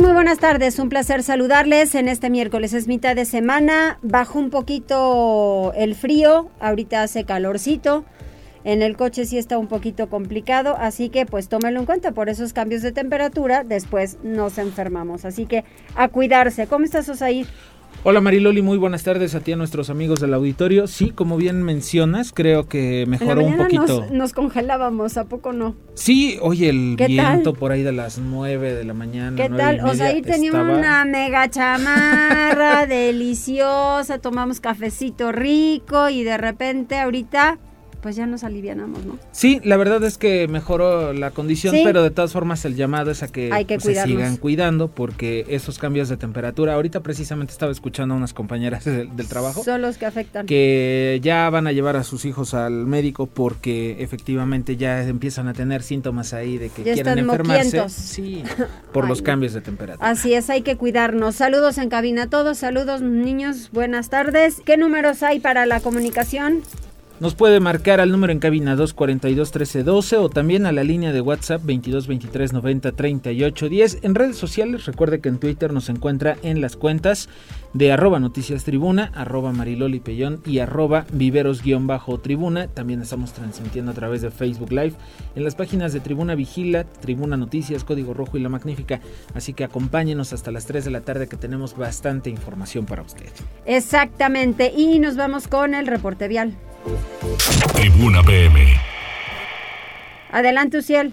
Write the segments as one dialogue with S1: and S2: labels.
S1: Muy buenas tardes. Un placer saludarles en este miércoles. Es mitad de semana. Bajó un poquito el frío. Ahorita hace calorcito. En el coche sí está un poquito complicado, así que pues tómelo en cuenta por esos cambios de temperatura, después nos enfermamos. Así que a cuidarse. ¿Cómo estás, Osair?
S2: Hola Mariloli, muy buenas tardes a ti a nuestros amigos del auditorio. Sí, como bien mencionas, creo que mejoró un poquito.
S1: Nos, nos, congelábamos, ¿a poco no?
S2: Sí, oye, el viento por ahí de las 9 de la mañana.
S1: ¿Qué tal? O sea, ahí tenía una mega chamarra deliciosa, tomamos cafecito rico y de repente ahorita pues ya nos alivianamos, ¿no?
S2: Sí, la verdad es que mejoró la condición, pero de todas formas el llamado es a que, pues, se sigan cuidando porque esos cambios de temperatura, ahorita precisamente estaba escuchando a unas compañeras del, trabajo.
S1: Son los que afectan.
S2: Que ya van a llevar a sus hijos al médico porque efectivamente ya empiezan a tener síntomas ahí de que quieren enfermarse. Sí, por los cambios de temperatura.
S1: Así es, hay que cuidarnos. Saludos en cabina a todos, saludos niños, buenas tardes. ¿Qué números hay para la comunicación?
S2: Nos puede marcar al número en cabina 242 1312 o también a la línea de WhatsApp 22 23 90 38 10. En redes sociales, recuerde que en Twitter nos encuentra en las cuentas de arroba noticias tribuna, arroba mariloli pellón y arroba viveros-tribuna. También estamos transmitiendo a través de Facebook Live en las páginas de Tribuna Vigila, Tribuna Noticias, Código Rojo y La Magnífica. Así que acompáñenos hasta las 3 de la tarde que tenemos bastante información para usted.
S1: Exactamente, y nos vamos con el reporte vial.
S3: Tribuna PM.
S1: Adelante, Uciel.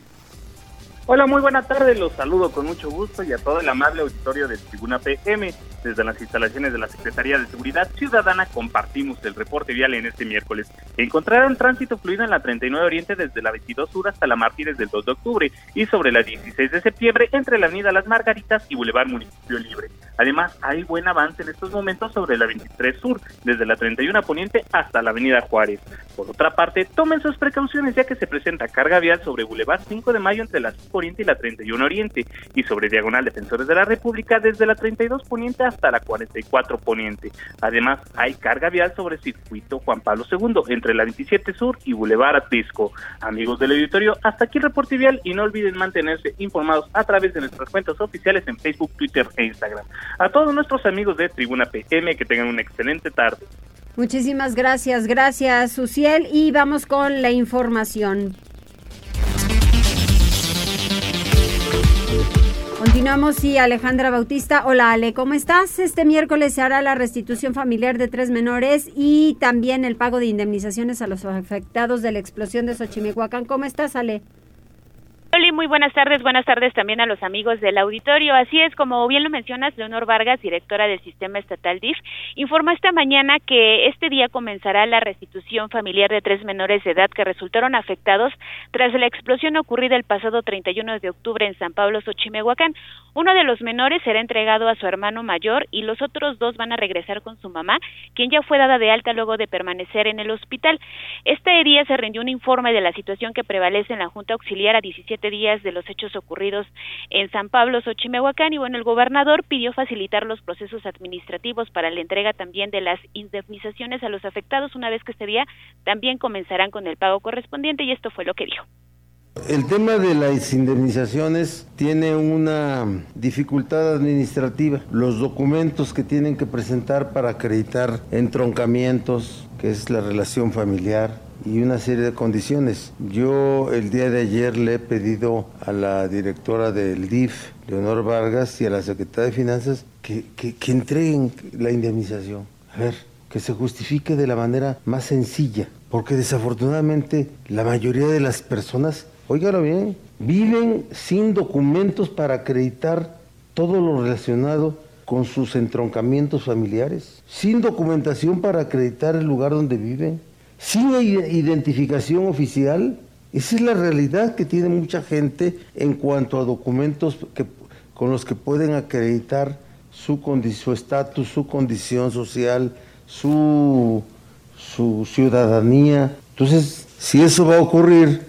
S4: Hola, muy buena tarde. Los saludo con mucho gusto y a todo el amable auditorio de Tribuna PM. Desde las instalaciones de la Secretaría de Seguridad Ciudadana compartimos el reporte vial en este miércoles. Encontraron tránsito fluido en la 39 Oriente desde la 22 Sur hasta la Martínez del 2 de octubre y sobre la 16 de septiembre entre la Avenida Las Margaritas y Boulevard Municipio Libre. Además, hay buen avance en estos momentos sobre la 23 Sur, desde la 31 Poniente hasta la Avenida Juárez. Por otra parte, tomen sus precauciones ya que se presenta carga vial sobre Boulevard 5 de Mayo entre la 5 Oriente y la 31 Oriente y sobre Diagonal Defensores de la República desde la 32 Poniente hasta la 44 Poniente. Además, hay carga vial sobre Circuito Juan Pablo II entre la 27 Sur y Boulevard Atisco. Amigos del auditorio, hasta aquí el reporte vial y no olviden mantenerse informados a través de nuestras cuentas oficiales en Facebook, Twitter e Instagram. A todos nuestros amigos de Tribuna PM que tengan una excelente tarde.
S1: Muchísimas gracias, gracias Suciel y vamos con la información. Continuamos y Alejandra Bautista. Hola Ale, ¿cómo estás? Este miércoles se hará la restitución familiar de tres menores y también el pago de indemnizaciones a los afectados de la explosión de Xochimehuacán. ¿Cómo estás Ale?
S5: Muy buenas tardes. Buenas tardes también a los amigos del auditorio. Así es, como bien lo mencionas, Leonor Vargas, directora del Sistema Estatal DIF, informó esta mañana que este día comenzará la restitución familiar de tres menores de edad que resultaron afectados tras la explosión ocurrida el pasado 31 de octubre en San Pablo, Xochimehuacán. Uno de los menores será entregado a su hermano mayor y los otros dos van a regresar con su mamá, quien ya fue dada de alta luego de permanecer en el hospital. Este día se rindió un informe de la situación que prevalece en la Junta Auxiliar a 17 días de los hechos ocurridos en San Pablo, Xochimehuacán, y bueno, el gobernador pidió facilitar los procesos administrativos para la entrega también de las indemnizaciones a los afectados. Una vez que este día también comenzarán con el pago correspondiente y esto fue lo que dijo.
S6: El tema de las indemnizaciones tiene una dificultad administrativa. Los documentos que tienen que presentar para acreditar entroncamientos, que es la relación familiar, y una serie de condiciones. Yo el día de ayer le he pedido a la directora del DIF, Leonor Vargas, y a la secretaria de Finanzas que, que, entreguen la indemnización. A ver, que se justifique de la manera más sencilla, porque desafortunadamente la mayoría de las personas, óigalo bien, viven sin documentos para acreditar todo lo relacionado con sus entroncamientos familiares, sin documentación para acreditar el lugar donde viven sin identificación oficial. Esa es la realidad que tiene mucha gente en cuanto a documentos que, con los que pueden acreditar su estatus, su condición social, su, su ciudadanía. Entonces, si eso va a ocurrir,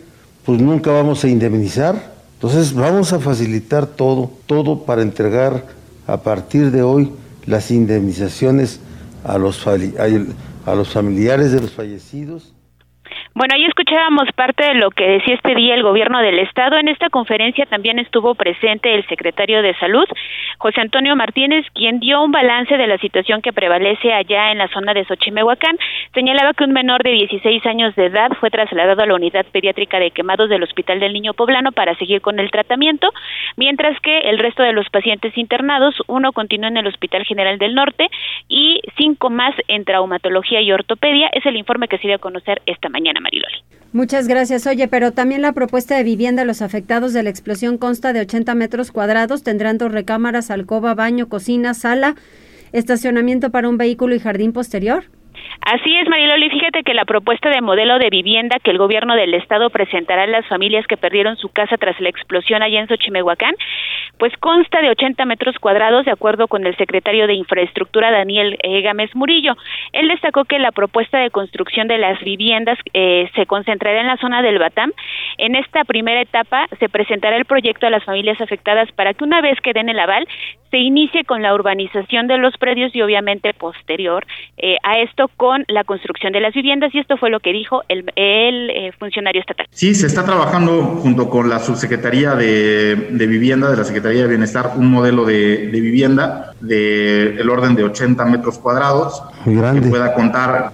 S6: pues nunca vamos a indemnizar. Entonces, vamos a facilitar todo, todo para entregar a partir de hoy las indemnizaciones a los, a los familiares de los fallecidos
S5: bueno, ahí escuchábamos parte de lo que decía este día el gobierno del estado. En esta conferencia también estuvo presente el secretario de Salud, José Antonio Martínez, quien dio un balance de la situación que prevalece allá en la zona de Xochimehuacán. Señalaba que un menor de 16 años de edad fue trasladado a la unidad pediátrica de quemados del Hospital del Niño Poblano para seguir con el tratamiento, mientras que el resto de los pacientes internados, uno continúa en el Hospital General del Norte y cinco más en traumatología y ortopedia. Es el informe que se dio a conocer esta mañana. Mariloli.
S1: Muchas gracias. Oye, pero también la propuesta de vivienda a los afectados de la explosión consta de 80 metros cuadrados, tendrán dos recámaras, alcoba, baño, cocina, sala, estacionamiento para un vehículo y jardín posterior.
S5: Así es, Mariloli. Fíjate que la propuesta de modelo de vivienda que el gobierno del estado presentará a las familias que perdieron su casa tras la explosión allá en Xochimehuacán, pues consta de 80 metros cuadrados, de acuerdo con el secretario de Infraestructura, Daniel eh, Gámez Murillo. Él destacó que la propuesta de construcción de las viviendas eh, se concentrará en la zona del Batam. En esta primera etapa se presentará el proyecto a las familias afectadas para que una vez que den el aval, se inicie con la urbanización de los predios y obviamente posterior eh, a esto con la construcción de las viviendas y esto fue lo que dijo el, funcionario estatal.
S7: Sí, se está trabajando junto con la subsecretaría de, de Vivienda de la Secretaría de Bienestar un modelo de, vivienda de el orden de 80 metros cuadrados
S6: Muy grande.
S7: que pueda contar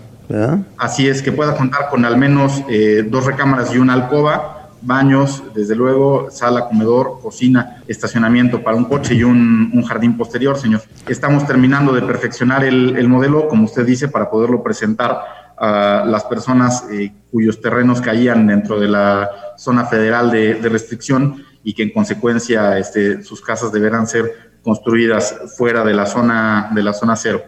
S7: así es que pueda contar con al menos eh, dos recámaras y una alcoba baños desde luego sala comedor cocina estacionamiento para un coche y un, jardín posterior señor. Estamos terminando de perfeccionar el, modelo como usted dice para poderlo presentar a las personas eh, cuyos terrenos caían dentro de la zona federal de, de restricción y que en consecuencia este, sus casas deberán ser construidas fuera de la zona de la zona cero.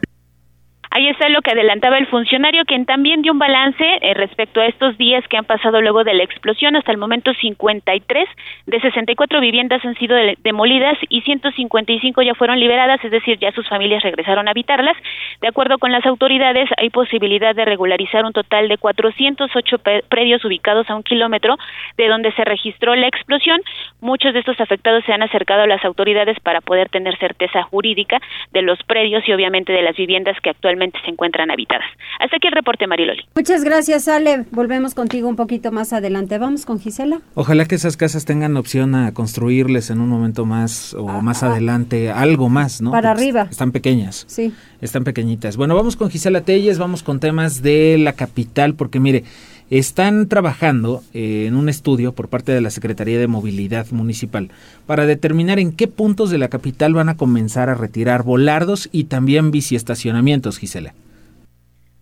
S5: Ahí está lo que adelantaba el funcionario, quien también dio un balance eh, respecto a estos días que han pasado luego de la explosión. Hasta el momento, 53 de 64 viviendas han sido demolidas y 155 ya fueron liberadas, es decir, ya sus familias regresaron a habitarlas. De acuerdo con las autoridades, hay posibilidad de regularizar un total de 408 predios ubicados a un kilómetro de donde se registró la explosión. Muchos de estos afectados se han acercado a las autoridades para poder tener certeza jurídica de los predios y obviamente de las viviendas que actualmente se encuentran habitadas. Hasta aquí el reporte, Mariloli.
S1: Muchas gracias, Ale. Volvemos contigo un poquito más adelante. Vamos con Gisela.
S2: Ojalá que esas casas tengan opción a construirles en un momento más o ah, más ah. adelante algo más, ¿no?
S1: Para arriba.
S2: Están pequeñas.
S1: Sí.
S2: Están pequeñitas. Bueno, vamos con Gisela Telles, vamos con temas de la capital, porque mire, están trabajando eh, en un estudio por parte de la Secretaría de Movilidad Municipal para determinar en qué puntos de la capital van a comenzar a retirar volardos y también biciestacionamientos, Gisela.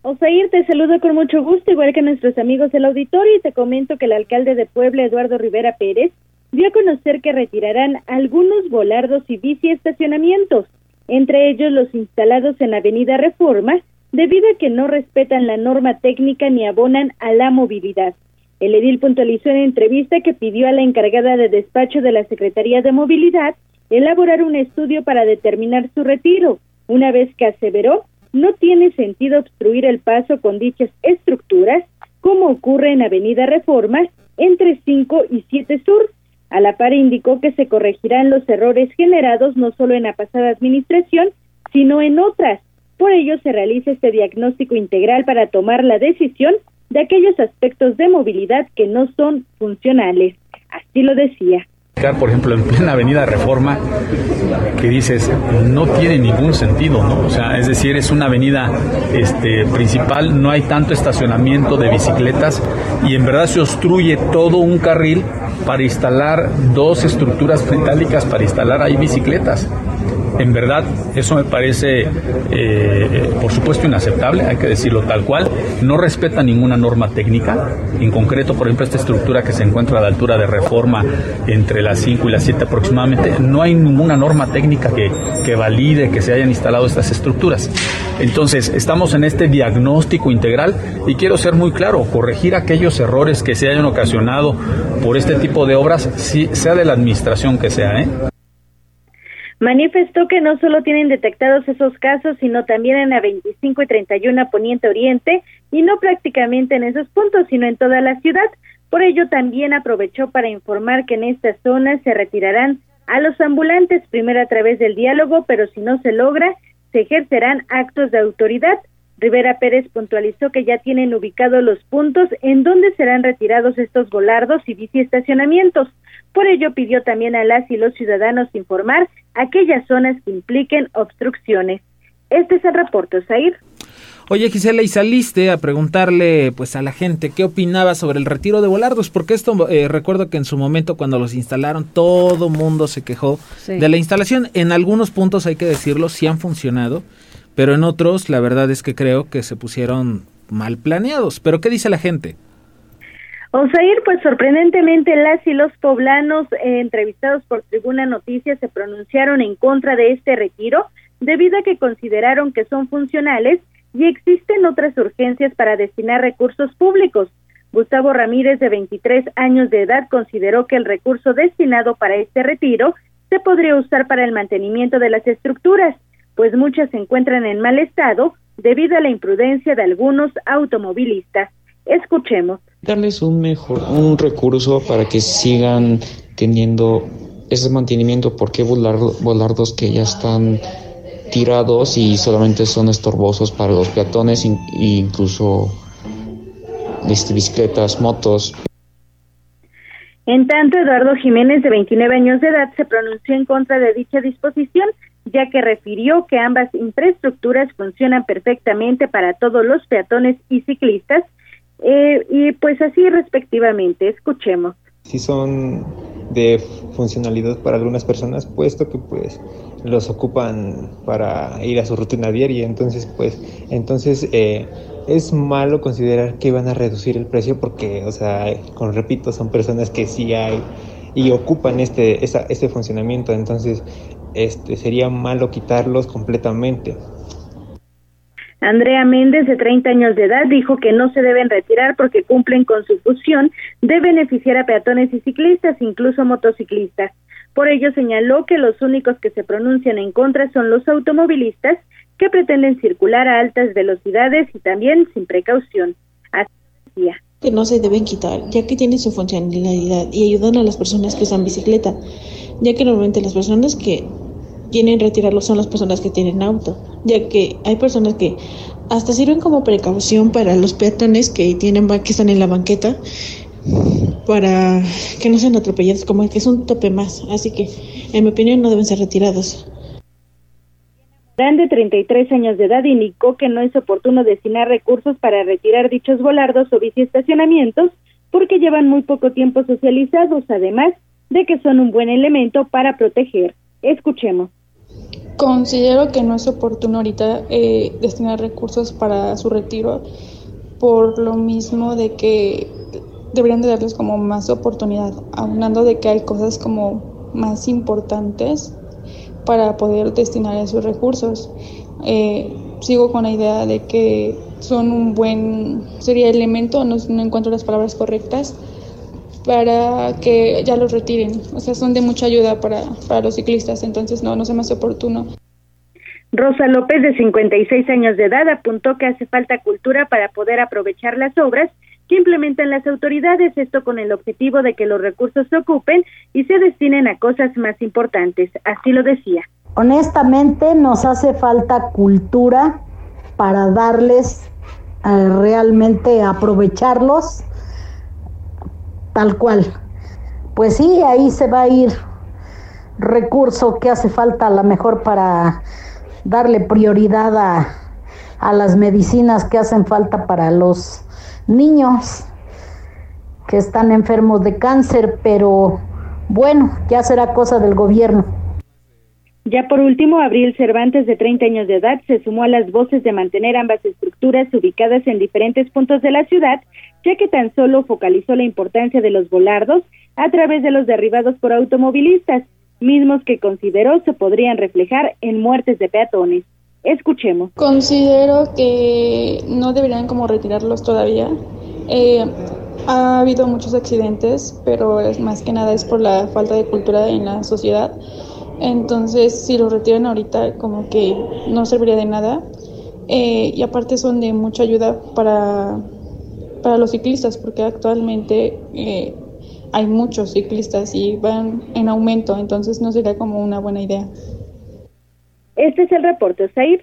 S8: Osair, te saludo con mucho gusto, igual que nuestros amigos del auditorio, y te comento que el alcalde de Puebla, Eduardo Rivera Pérez, dio a conocer que retirarán algunos volardos y biciestacionamientos, entre ellos los instalados en la Avenida Reforma, debido a que no respetan la norma técnica ni abonan a la movilidad. El edil puntualizó en entrevista que pidió a la encargada de despacho de la Secretaría de Movilidad elaborar un estudio para determinar su retiro, una vez que aseveró no tiene sentido obstruir el paso con dichas estructuras, como ocurre en Avenida Reforma entre 5 y 7 Sur. A la par indicó que se corregirán los errores generados no solo en la pasada administración, sino en otras, por ello se realiza este diagnóstico integral para tomar la decisión de aquellos aspectos de movilidad que no son funcionales. Así lo decía
S9: por ejemplo, en plena avenida Reforma, que dices, no tiene ningún sentido, ¿no? O sea, es decir, es una avenida este, principal, no hay tanto estacionamiento de bicicletas y en verdad se obstruye todo un carril para instalar dos estructuras metálicas para instalar ahí bicicletas. En verdad, eso me parece, eh, por supuesto, inaceptable, hay que decirlo tal cual. No respeta ninguna norma técnica. En concreto, por ejemplo, esta estructura que se encuentra a la altura de reforma entre las 5 y las 7 aproximadamente, no hay ninguna norma técnica que, que valide que se hayan instalado estas estructuras. Entonces, estamos en este diagnóstico integral y quiero ser muy claro, corregir aquellos errores que se hayan ocasionado por este tipo de obras, sea de la administración que sea. ¿eh?
S8: Manifestó que no solo tienen detectados esos casos, sino también en la 25 y 31 Poniente Oriente, y no prácticamente en esos puntos, sino en toda la ciudad. Por ello, también aprovechó para informar que en estas zonas se retirarán a los ambulantes, primero a través del diálogo, pero si no se logra, se ejercerán actos de autoridad. Rivera Pérez puntualizó que ya tienen ubicados los puntos en donde serán retirados estos volardos y biciestacionamientos. Por ello pidió también a las y los ciudadanos informar aquellas zonas que impliquen obstrucciones. Este es el reporte, Zair.
S2: Oye Gisela, y saliste a preguntarle pues a la gente qué opinaba sobre el retiro de volardos, porque esto eh, recuerdo que en su momento cuando los instalaron todo mundo se quejó de la instalación. En algunos puntos hay que decirlo, sí han funcionado, pero en otros la verdad es que creo que se pusieron mal planeados. Pero ¿qué dice la gente?
S8: Osair, pues sorprendentemente las y los poblanos eh, entrevistados por Tribuna Noticias se pronunciaron en contra de este retiro debido a que consideraron que son funcionales y existen otras urgencias para destinar recursos públicos. Gustavo Ramírez, de 23 años de edad, consideró que el recurso destinado para este retiro se podría usar para el mantenimiento de las estructuras, pues muchas se encuentran en mal estado debido a la imprudencia de algunos automovilistas. Escuchemos
S10: darles un mejor un recurso para que sigan teniendo ese mantenimiento porque volar, volardos que ya están tirados y solamente son estorbosos para los peatones e incluso este, bicicletas, motos.
S8: En tanto, Eduardo Jiménez, de 29 años de edad, se pronunció en contra de dicha disposición, ya que refirió que ambas infraestructuras funcionan perfectamente para todos los peatones y ciclistas eh, y pues así respectivamente, escuchemos.
S11: Si son de funcionalidad para algunas personas, puesto que pues los ocupan para ir a su rutina diaria, entonces pues entonces eh, es malo considerar que van a reducir el precio porque, o sea, con repito, son personas que sí hay y ocupan este, este funcionamiento, entonces este sería malo quitarlos completamente.
S8: Andrea Méndez, de 30 años de edad, dijo que no se deben retirar porque cumplen con su función de beneficiar a peatones y ciclistas, incluso motociclistas. Por ello señaló que los únicos que se pronuncian en contra son los automovilistas que pretenden circular a altas velocidades y también sin precaución. Así.
S12: Que no se deben quitar, ya que tienen su funcionalidad y ayudan a las personas que usan bicicleta, ya que normalmente las personas que quieren retirarlo son las personas que tienen auto, ya que hay personas que hasta sirven como precaución para los peatones que tienen que están en la banqueta para que no sean atropellados, como que es un tope más, así que en mi opinión no deben ser retirados.
S8: de 33 años de edad indicó que no es oportuno destinar recursos para retirar dichos volardos o biciestacionamientos porque llevan muy poco tiempo socializados, además de que son un buen elemento para proteger. Escuchemos.
S13: Considero que no es oportuno ahorita eh, destinar recursos para su retiro por lo mismo de que deberían de darles como más oportunidad, aunando de que hay cosas como más importantes para poder destinar esos recursos. Eh, sigo con la idea de que son un buen, sería elemento, no encuentro las palabras correctas, para que ya los retiren. O sea, son de mucha ayuda para, para los ciclistas, entonces no, no se me hace oportuno.
S8: Rosa López, de 56 años de edad, apuntó que hace falta cultura para poder aprovechar las obras que implementan las autoridades, esto con el objetivo de que los recursos se ocupen y se destinen a cosas más importantes. Así lo decía.
S14: Honestamente, nos hace falta cultura para darles eh, realmente aprovecharlos tal cual. pues sí, ahí se va a ir recurso que hace falta a lo mejor para darle prioridad a, a las medicinas que hacen falta para los niños que están enfermos de cáncer, pero bueno, ya será cosa del gobierno.
S8: Ya por último, Abril Cervantes, de 30 años de edad, se sumó a las voces de mantener ambas estructuras ubicadas en diferentes puntos de la ciudad, ya que tan solo focalizó la importancia de los volardos a través de los derribados por automovilistas, mismos que consideró se podrían reflejar en muertes de peatones. Escuchemos.
S13: Considero que no deberían como retirarlos todavía. Eh, ha habido muchos accidentes, pero es más que nada es por la falta de cultura en la sociedad. Entonces, si los retiran ahorita, como que no serviría de nada. Eh, y aparte son de mucha ayuda para, para los ciclistas, porque actualmente eh, hay muchos ciclistas y van en aumento, entonces no sería como una buena idea.
S8: Este es el reporte, Zair.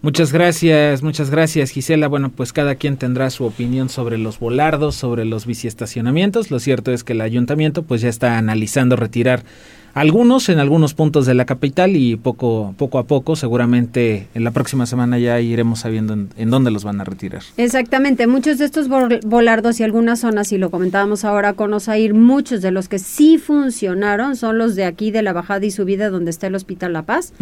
S2: Muchas gracias, muchas gracias Gisela. Bueno, pues cada quien tendrá su opinión sobre los volardos, sobre los biciestacionamientos. Lo cierto es que el ayuntamiento pues ya está analizando retirar algunos en algunos puntos de la capital y poco, poco a poco, seguramente en la próxima semana ya iremos sabiendo en, dónde los van a retirar.
S1: Exactamente, muchos de estos volardos y algunas zonas, y lo comentábamos ahora con Osair, muchos de los que sí funcionaron son los de aquí de la bajada y subida donde está el Hospital La Paz,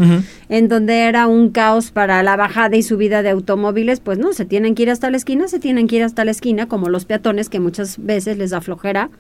S1: en donde era un caos para la bajada y subida de automóviles, pues no, se tienen que ir hasta la esquina, se tienen que ir hasta la esquina, como los peatones que muchas veces les da flojera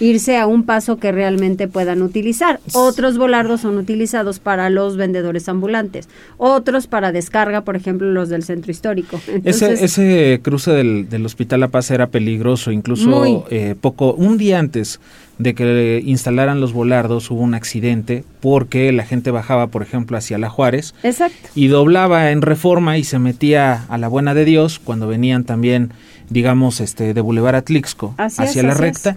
S1: irse a un paso que realmente puedan utilizar. Otros volardos son utilizados para los vendedores ambulantes, otros para descarga, por ejemplo, los del centro histórico.
S2: ese, ese cruce del, del, Hospital La Paz era peligroso, incluso eh, poco, un día antes de que instalaran los volardos hubo un accidente porque la gente bajaba, por ejemplo, hacia la Juárez
S1: Exacto.
S2: y doblaba en reforma y se metía a la buena de Dios cuando venían también, digamos, este de Boulevard Atlixco hacia la recta.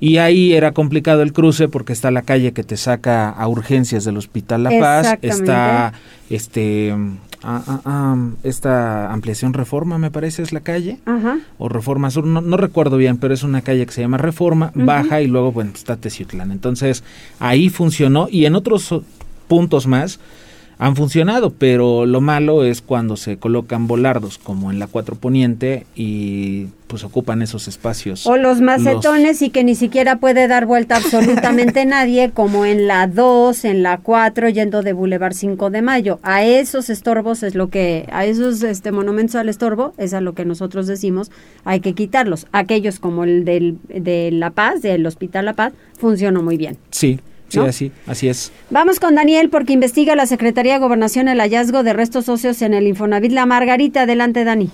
S2: Y ahí era complicado el cruce porque está la calle que te saca a urgencias del Hospital La Paz, está este ah, ah, ah, esta ampliación Reforma me parece es la calle o Reforma Sur, no, recuerdo bien, pero es una calle que se llama Reforma, baja y luego bueno, está Teciutlán. Entonces, ahí funcionó y en otros puntos más han funcionado, pero lo malo es cuando se colocan volardos como en la 4 Poniente y pues ocupan esos espacios.
S1: O los macetones y que ni siquiera puede dar vuelta absolutamente nadie, como en la 2, en la 4, yendo de Boulevard 5 de Mayo. A esos estorbos es lo que, a esos este monumentos al estorbo, es a lo que nosotros decimos, hay que quitarlos. Aquellos como el del, de La Paz, del Hospital La Paz, funcionó muy bien.
S2: Sí, Sí, así, así es.
S1: Vamos con Daniel porque investiga la Secretaría de Gobernación el hallazgo de restos óseos en el Infonavit La Margarita. Adelante, Dani.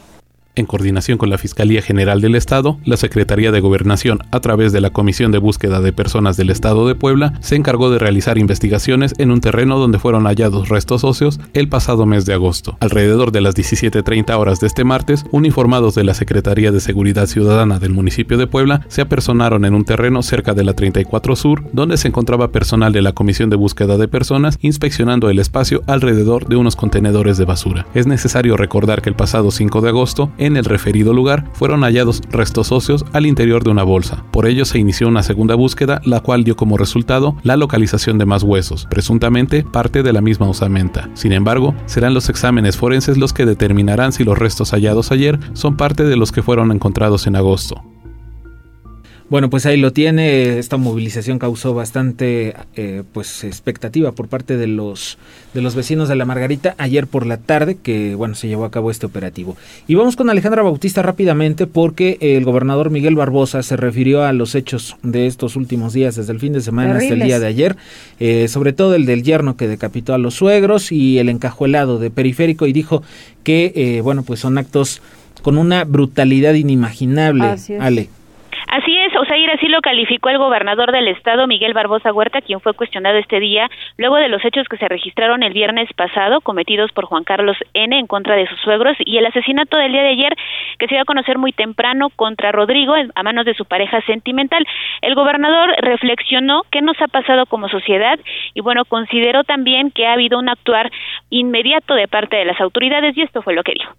S15: En coordinación con la Fiscalía General del Estado, la Secretaría de Gobernación, a través de la Comisión de Búsqueda de Personas del Estado de Puebla, se encargó de realizar investigaciones en un terreno donde fueron hallados restos óseos el pasado mes de agosto. Alrededor de las 17.30 horas de este martes, uniformados de la Secretaría de Seguridad Ciudadana del municipio de Puebla se apersonaron en un terreno cerca de la 34 Sur, donde se encontraba personal de la Comisión de Búsqueda de Personas inspeccionando el espacio alrededor de unos contenedores de basura. Es necesario recordar que el pasado 5 de agosto, en el referido lugar fueron hallados restos óseos al interior de una bolsa. Por ello se inició una segunda búsqueda, la cual dio como resultado la localización de más huesos, presuntamente parte de la misma osamenta. Sin embargo, serán los exámenes forenses los que determinarán si los restos hallados ayer son parte de los que fueron encontrados en agosto.
S2: Bueno, pues ahí lo tiene. Esta movilización causó bastante eh, pues expectativa por parte de los de los vecinos de la Margarita ayer por la tarde que bueno se llevó a cabo este operativo. Y vamos con Alejandra Bautista rápidamente porque el gobernador Miguel Barbosa se refirió a los hechos de estos últimos días desde el fin de semana hasta el día de ayer, eh, sobre todo el del yerno que decapitó a los suegros y el encajuelado de periférico y dijo que eh, bueno pues son actos con una brutalidad inimaginable. Ale.
S5: Así lo calificó el gobernador del estado, Miguel Barbosa Huerta, quien fue cuestionado este día luego de los hechos que se registraron el viernes pasado cometidos por Juan Carlos N. en contra de sus suegros y el asesinato del día de ayer que se iba a conocer muy temprano contra Rodrigo a manos de su pareja sentimental. El gobernador reflexionó qué nos ha pasado como sociedad y bueno, consideró también que ha habido un actuar inmediato de parte de las autoridades y esto fue lo que dijo.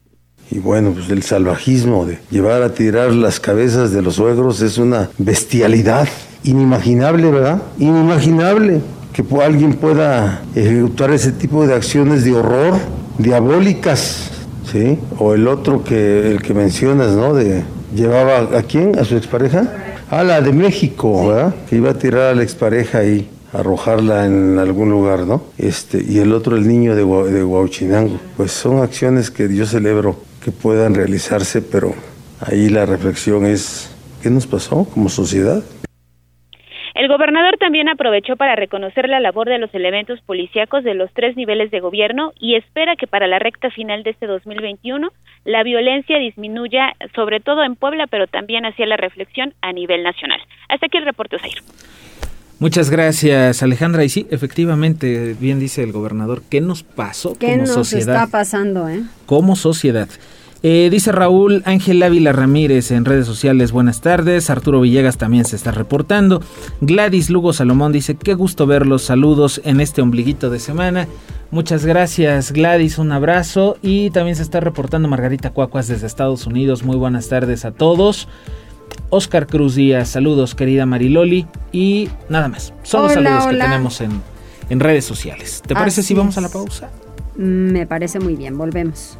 S6: Y bueno, pues el salvajismo de llevar a tirar las cabezas de los suegros es una bestialidad inimaginable, ¿verdad? Inimaginable que alguien pueda ejecutar ese tipo de acciones de horror, diabólicas, ¿sí? O el otro que el que mencionas, ¿no? De llevaba a quién, a su expareja, a la de México, ¿verdad? Que iba a tirar a la expareja y arrojarla en algún lugar, ¿no? Este, y el otro el niño de, de Huachinango. Pues son acciones que yo celebro que puedan realizarse, pero ahí la reflexión es ¿qué nos pasó como sociedad?
S5: El gobernador también aprovechó para reconocer la labor de los elementos policíacos de los tres niveles de gobierno y espera que para la recta final de este 2021 la violencia disminuya, sobre todo en Puebla, pero también hacia la reflexión a nivel nacional. Hasta aquí el reporte, Osair.
S2: Muchas gracias, Alejandra. Y sí, efectivamente, bien dice el gobernador, ¿qué nos pasó
S1: ¿Qué nos está pasando, eh?
S2: Como sociedad. Eh, dice Raúl Ángel Ávila Ramírez en redes sociales, buenas tardes. Arturo Villegas también se está reportando. Gladys Lugo Salomón dice, qué gusto verlos, saludos en este ombliguito de semana. Muchas gracias Gladys, un abrazo. Y también se está reportando Margarita Cuacuas desde Estados Unidos. Muy buenas tardes a todos. Oscar Cruz Díaz, saludos querida Mariloli. Y nada más, son los saludos que tenemos en, en, redes sociales. ¿Te parece si vamos a la pausa?
S1: Me parece muy bien, volvemos.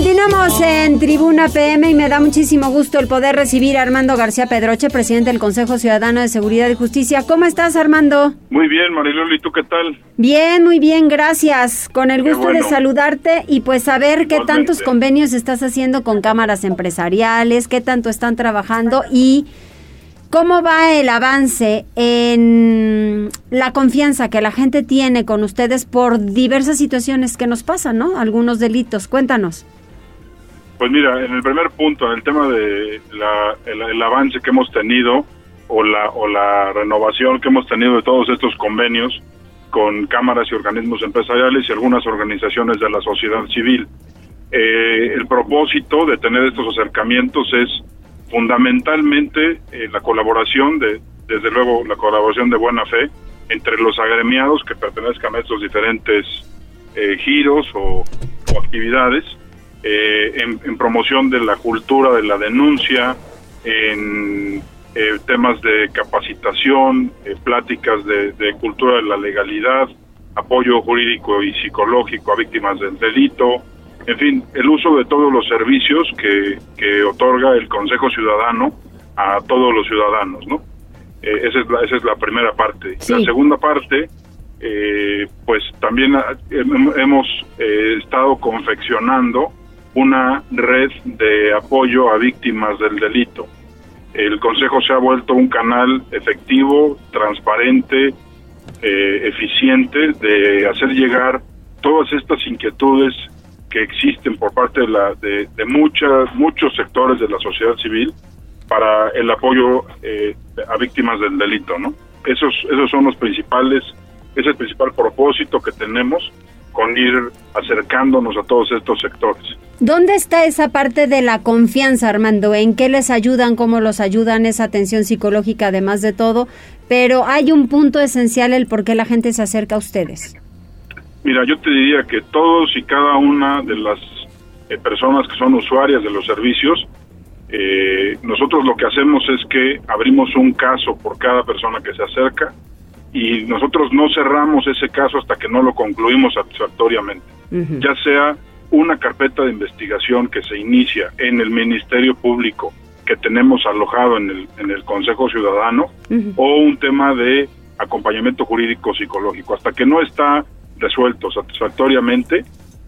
S1: Continuamos en Tribuna PM y me da muchísimo gusto el poder recibir a Armando García Pedroche, presidente del Consejo Ciudadano de Seguridad y Justicia. ¿Cómo estás, Armando?
S16: Muy bien, Mariloli, ¿y tú qué tal?
S1: Bien, muy bien, gracias. Con el gusto de saludarte y pues saber qué tantos convenios estás haciendo con cámaras empresariales, qué tanto están trabajando y ¿Cómo va el avance en la confianza que la gente tiene con ustedes por diversas situaciones que nos pasan, ¿no? Algunos delitos. Cuéntanos.
S16: Pues mira, en el primer punto, en el tema de el, avance que hemos tenido o la, o la renovación que hemos tenido de todos estos convenios con cámaras y organismos empresariales y algunas organizaciones de la sociedad civil. Eh, el propósito de tener estos acercamientos es fundamentalmente eh, la colaboración, de, desde luego la colaboración de buena fe entre los agremiados que pertenezcan a estos diferentes eh, giros o actividades eh, en, promoción de la cultura de la denuncia, en eh, temas de capacitación, eh, pláticas de, cultura de la legalidad, apoyo jurídico y psicológico a víctimas del delito, en fin, el uso de todos los servicios que, que otorga el Consejo Ciudadano a todos los ciudadanos, ¿no? esa, es la, esa es la primera parte. La segunda parte, pues también hemos estado confeccionando una red de apoyo a víctimas del delito. El Consejo se ha vuelto un canal efectivo, transparente, eh, eficiente de hacer llegar todas estas inquietudes que existen por parte de, la, de, muchas, muchos sectores de la sociedad civil para el apoyo eh, a víctimas del delito, ¿no? Esos, esos son los principales, es el principal propósito que tenemos con ir acercándonos a todos estos sectores.
S1: ¿Dónde está esa parte de la confianza, Armando? ¿En qué les ayudan? ¿Cómo los ayudan? Esa atención psicológica, además de todo. Pero hay un punto esencial el por qué la gente se acerca a ustedes.
S16: Mira, yo te diría que todos y cada una de las eh, personas que son usuarias de los servicios, eh, nosotros lo que hacemos es que abrimos un caso por cada persona que se acerca y nosotros no cerramos ese caso hasta que no lo concluimos satisfactoriamente, ya sea una carpeta de investigación que se inicia en el Ministerio Público que tenemos alojado en el, en el Consejo Ciudadano o un tema de acompañamiento jurídico psicológico, hasta que no está resuelto satisfactoriamente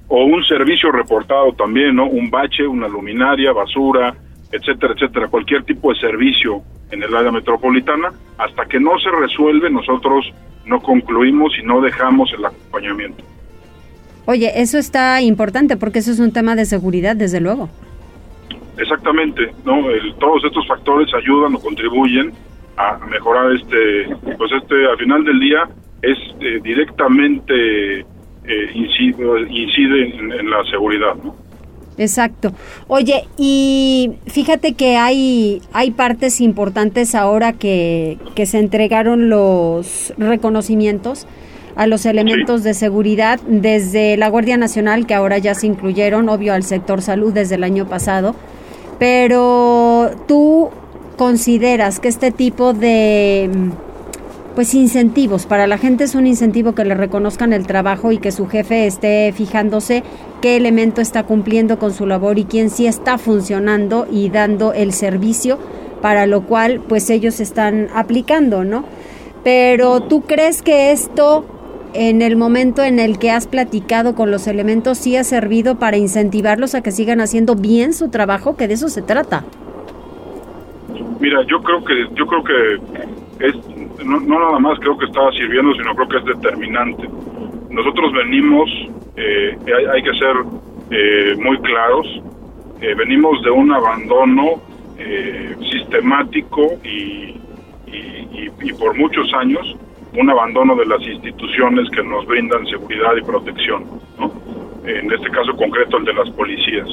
S16: o un servicio reportado también, ¿no? Un bache, una luminaria, basura, etcétera, etcétera, cualquier tipo de servicio en el área metropolitana, hasta que no se resuelve nosotros no concluimos y no dejamos el acompañamiento.
S1: Oye, eso está importante porque eso es un tema de seguridad, desde luego.
S16: Exactamente, no, todos estos factores ayudan o contribuyen a mejorar este, pues este, al final del día, es eh, directamente eh, incide, incide en, la seguridad, ¿no?
S1: Exacto. Oye, y fíjate que hay, hay partes importantes ahora que, que se entregaron los reconocimientos a los elementos de seguridad desde la Guardia Nacional, que ahora ya se incluyeron, obvio, al sector salud desde el año pasado. Pero tú consideras que este tipo de pues incentivos para la gente es un incentivo que le reconozcan el trabajo y que su jefe esté fijándose qué elemento está cumpliendo con su labor y quién sí está funcionando y dando el servicio para lo cual pues ellos están aplicando, ¿no? Pero tú crees que esto en el momento en el que has platicado con los elementos sí ha servido para incentivarlos a que sigan haciendo bien su trabajo, que de eso se trata.
S16: Mira, yo creo que yo creo que es no, nada más creo que estaba sirviendo, sino creo que es determinante. Nosotros venimos, eh, hay, que ser eh, muy claros, eh, venimos de un abandono sistemático y, y por muchos años un abandono de las instituciones que nos brindan seguridad y protección, ¿no? en este caso concreto el de las policías.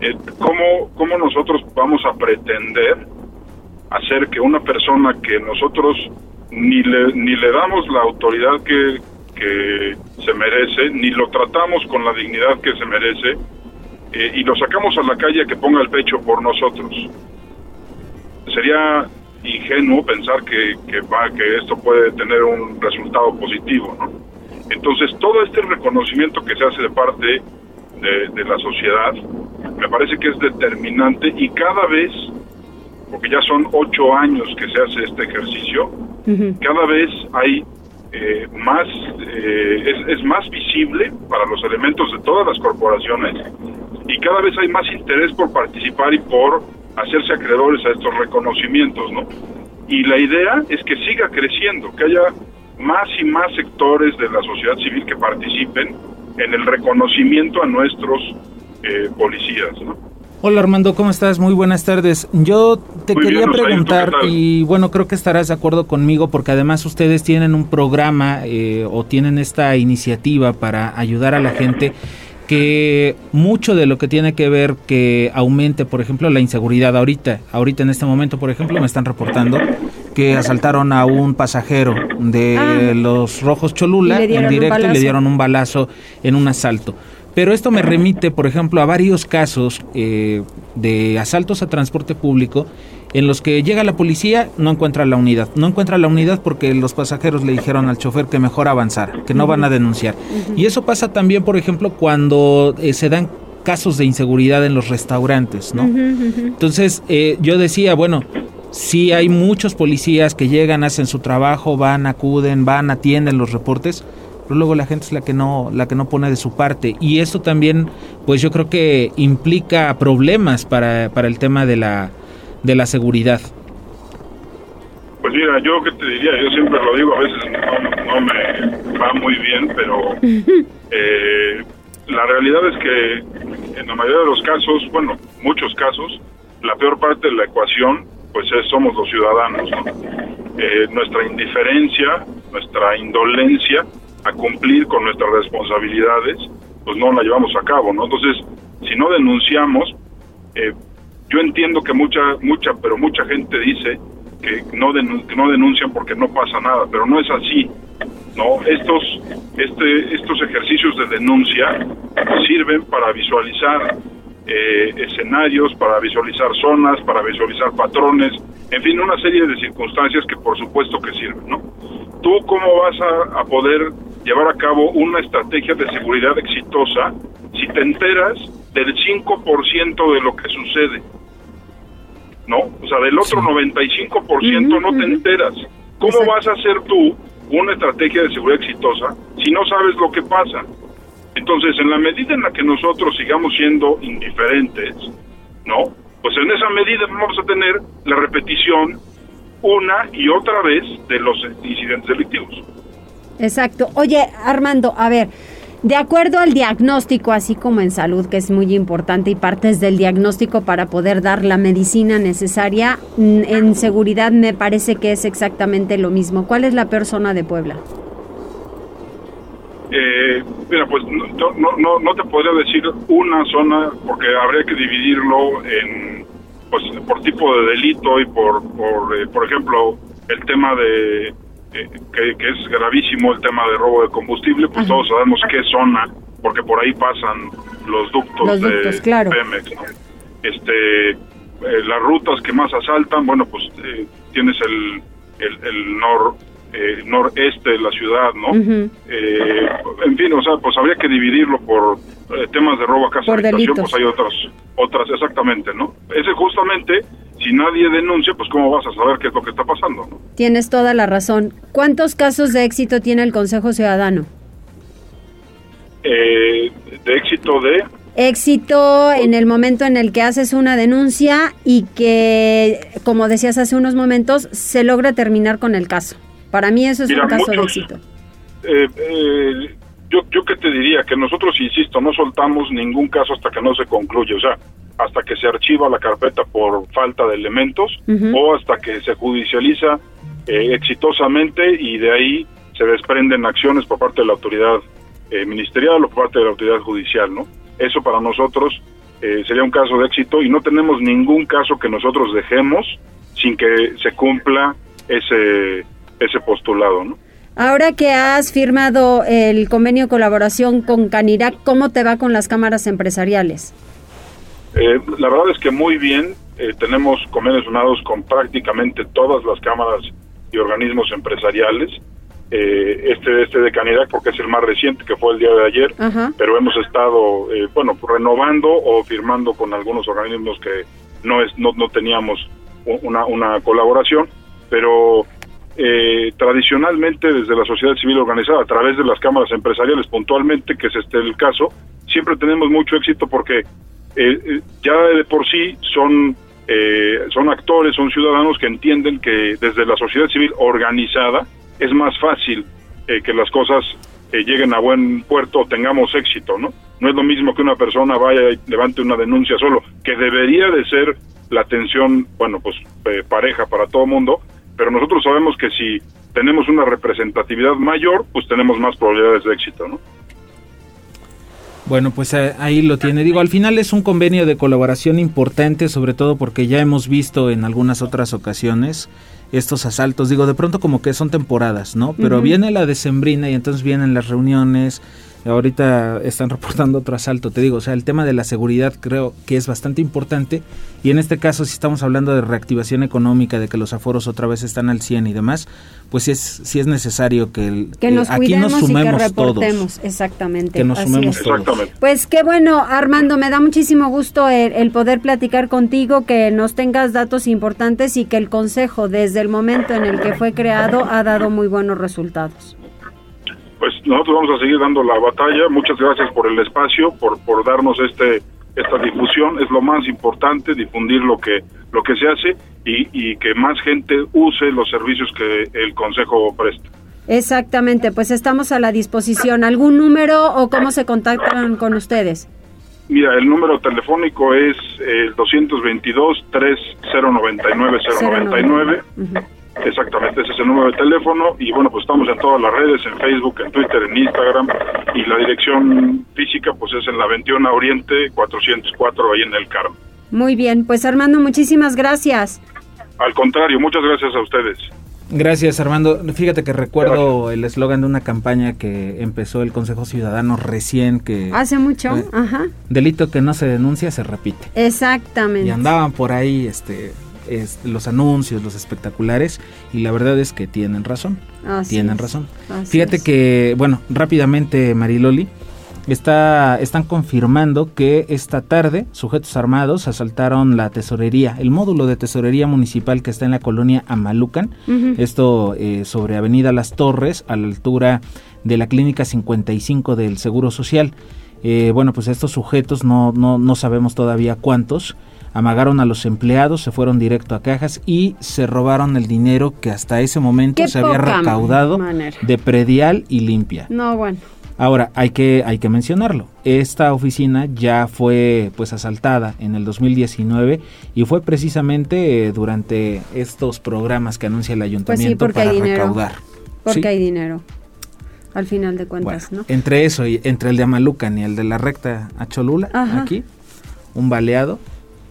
S16: Eh, ¿cómo, ¿Cómo nosotros vamos a pretender hacer que una persona que nosotros ni le, ni le damos la autoridad que, que se merece, ni lo tratamos con la dignidad que se merece, eh, y lo sacamos a la calle que ponga el pecho por nosotros? Sería ingenuo pensar que, que, va, que esto puede tener un resultado positivo, ¿no? Entonces, todo este reconocimiento que se hace de parte de, la sociedad, me parece que es determinante y cada vez, porque ya son ocho años que se hace este ejercicio, cada vez hay eh, más, eh, es, es más visible para los elementos de todas las corporaciones y cada vez hay más interés por participar y por hacerse acreedores a estos reconocimientos, ¿no? Y la idea es que siga creciendo, que haya más y más sectores de la sociedad civil que participen en el reconocimiento a nuestros eh, policías, ¿no?
S2: Hola Armando, ¿cómo estás? Muy buenas tardes. Yo te quería preguntar y bueno, creo que estarás de acuerdo conmigo porque además ustedes tienen un programa eh, o tienen esta iniciativa para ayudar a la gente que mucho de lo que tiene que ver que aumente, por ejemplo, la inseguridad ahorita, ahorita en este momento, por ejemplo, me están reportando que asaltaron a un pasajero de ah. los Rojos Cholula en directo y le dieron un balazo en un asalto. Pero esto me remite, por ejemplo, a varios casos eh, de asaltos a transporte público en los que llega la policía, no encuentra la unidad. No encuentra la unidad porque los pasajeros le dijeron al chofer que mejor avanzar, que no van a denunciar. Y eso pasa también, por ejemplo, cuando eh, se dan casos de inseguridad en los restaurantes, ¿no? Entonces, eh, yo decía, bueno, sí hay muchos policías que llegan, hacen su trabajo, van, acuden, van, atienden los reportes, pero luego la gente es la que no la que no pone de su parte y esto también pues yo creo que implica problemas para, para el tema de la de la seguridad?
S16: Pues mira, yo que te diría, yo siempre lo digo, a veces no, me va muy bien, pero eh, la realidad es que en la mayoría de los casos, bueno, muchos casos, la peor parte de la ecuación, pues es, somos los ciudadanos. Eh, nuestra indiferencia, nuestra indolencia a cumplir con nuestras responsabilidades, pues no la llevamos a cabo, ¿no? Entonces, si no denunciamos, eh, yo entiendo que mucha, mucha, pero mucha gente dice que no, no denuncian porque no pasa nada, pero no es así. No, estos, este, estos ejercicios de denuncia sirven para visualizar eh, escenarios, para visualizar zonas, para visualizar patrones, en fin, una serie de circunstancias que por supuesto que sirven, ¿no? ¿Tú cómo vas a poder llevar a cabo una estrategia de seguridad exitosa si te enteras del 5% de lo que sucede? ¿no? O sea, del otro 95% no te enteras. ¿Cómo vas a hacer tú una estrategia de seguridad exitosa si no sabes lo que pasa? Entonces, en la medida en la que nosotros sigamos siendo indiferentes, ¿no? Pues en esa medida vamos a tener la repetición una y otra vez de los incidentes delictivos.
S1: Exacto. Oye, Armando, a ver, de acuerdo al diagnóstico, así como en salud, que es muy importante y partes del diagnóstico para poder dar la medicina necesaria, mm, en seguridad me parece que es exactamente lo mismo. ¿Cuál es la persona de Puebla?
S16: Eh, mira, pues no, no, no, te podría decir una zona porque habría que dividirlo en, pues, por tipo de delito y por, por, eh, por ejemplo, el tema de, eh, que, que, es gravísimo, el tema de robo de combustible, pues todos sabemos qué zona, porque por ahí pasan los ductos, de Pemex. Este, las rutas que más asaltan, bueno, pues tienes el, el, el nor eh, noreste de la ciudad, ¿no? eh, en fin, o sea, pues habría que dividirlo por eh, temas de robo a casa por habitación, pues hay otras, otras, exactamente, ¿no? Ese justamente, si nadie denuncia, pues cómo vas a saber qué es lo que está pasando, ¿no?
S1: Tienes toda la razón. ¿Cuántos casos de éxito tiene el Consejo Ciudadano?
S16: Eh, de éxito de
S1: éxito en el momento en el que haces una denuncia y que, como decías hace unos momentos, se logra terminar con el caso. Para mí eso es un caso de éxito.
S16: Eh, eh, yo, yo que te diría que nosotros, insisto, no soltamos ningún caso hasta que no se concluye, o sea, hasta que se archiva la carpeta por falta de elementos o hasta que se judicializa eh, exitosamente y de ahí se desprenden acciones por parte de la autoridad ministerial o por parte de la autoridad judicial, ¿no? Eso para nosotros sería un caso de éxito y no tenemos ningún caso que nosotros dejemos sin que se cumpla ese ese postulado, ¿no?
S1: Ahora que has firmado el convenio de colaboración con Canirac, ¿cómo te va con las cámaras empresariales?
S16: Eh, la verdad es que muy bien. Eh, tenemos convenios firmados con prácticamente todas las cámaras y organismos empresariales. Eh, este este de Canirac porque es el más reciente que fue el día de ayer, pero hemos estado bueno renovando o firmando con algunos organismos que no es no, no teníamos una, una colaboración, pero eh, tradicionalmente desde la sociedad civil organizada, a través de las cámaras empresariales puntualmente, que es este el caso, siempre tenemos mucho éxito porque eh, eh, ya de por sí son, son actores, son ciudadanos que entienden que desde la sociedad civil organizada es más fácil que las cosas lleguen a buen puerto o tengamos éxito, ¿no? No es lo mismo que una persona vaya y levante una denuncia solo, que debería de ser la atención, bueno, pues pareja para todo mundo, pero nosotros sabemos que si tenemos una representatividad mayor, pues tenemos más probabilidades de éxito, ¿no?
S2: Bueno, pues eh, ahí lo tiene. Digo, al final es un convenio de colaboración importante, sobre todo porque ya hemos visto en algunas otras ocasiones estos asaltos. Digo, de pronto como que son temporadas, ¿no? Pero viene la decembrina y entonces vienen las reuniones, Ahorita están reportando otro asalto, te digo, o sea, el tema de la seguridad creo que es bastante importante. Y en este caso si estamos hablando de reactivación económica, de que los aforos otra vez están al 100 y demás, pues sí es, sí es necesario que, el,
S1: que nos aquí nos sumemos y que reportemos, exactamente.
S2: Que nos sumemos todos.
S1: Pues qué bueno, Armando, me da muchísimo gusto el, el poder platicar contigo, que nos tengas datos importantes y que el Consejo desde el momento en el que fue creado ha dado muy buenos resultados
S16: pues nosotros vamos a seguir dando la batalla. Muchas gracias por el espacio, por, por darnos este esta difusión. Es lo más importante, difundir lo que lo que se hace y, y que más gente use los servicios que el Consejo presta.
S1: Exactamente, pues estamos a la disposición. ¿Algún número o cómo se contactan con ustedes?
S16: Mira, el número telefónico es el 222 3099 099. Exactamente, ese es el número de teléfono y bueno, pues estamos en todas las redes, en Facebook, en Twitter, en Instagram y la dirección física pues es en la 21 Oriente 404 ahí en el Carmen.
S1: Muy bien, pues Armando, muchísimas gracias.
S16: Al contrario, muchas gracias a ustedes.
S2: Gracias Armando. Fíjate que recuerdo el eslogan de una campaña que empezó el Consejo Ciudadano recién que...
S1: Hace mucho, ajá.
S2: Delito que no se denuncia se repite.
S1: Exactamente.
S2: Y andaban por ahí este los anuncios, los espectaculares, y la verdad es que tienen razón. tienen razón. Fíjate que, bueno, rápidamente, Mariloli, está, están confirmando que esta tarde sujetos armados asaltaron la tesorería, el módulo de tesorería municipal que está en la colonia Amalucan, esto eh, sobre Avenida Las Torres, a la altura de la Clínica 55 del Seguro Social. Eh, bueno, pues estos sujetos no, no, no sabemos todavía cuántos, amagaron a los empleados, se fueron directo a cajas y se robaron el dinero que hasta ese momento se había recaudado de predial y limpia.
S1: No, bueno.
S2: Ahora, hay que, hay que mencionarlo. Esta oficina ya fue pues asaltada en el 2019 y fue precisamente eh, durante estos programas que anuncia el pues ayuntamiento para recaudar.
S1: Porque hay dinero. Al final de cuentas, ¿no?
S2: Entre eso y entre el de Amalucan y el de la recta a Cholula, aquí, un baleado.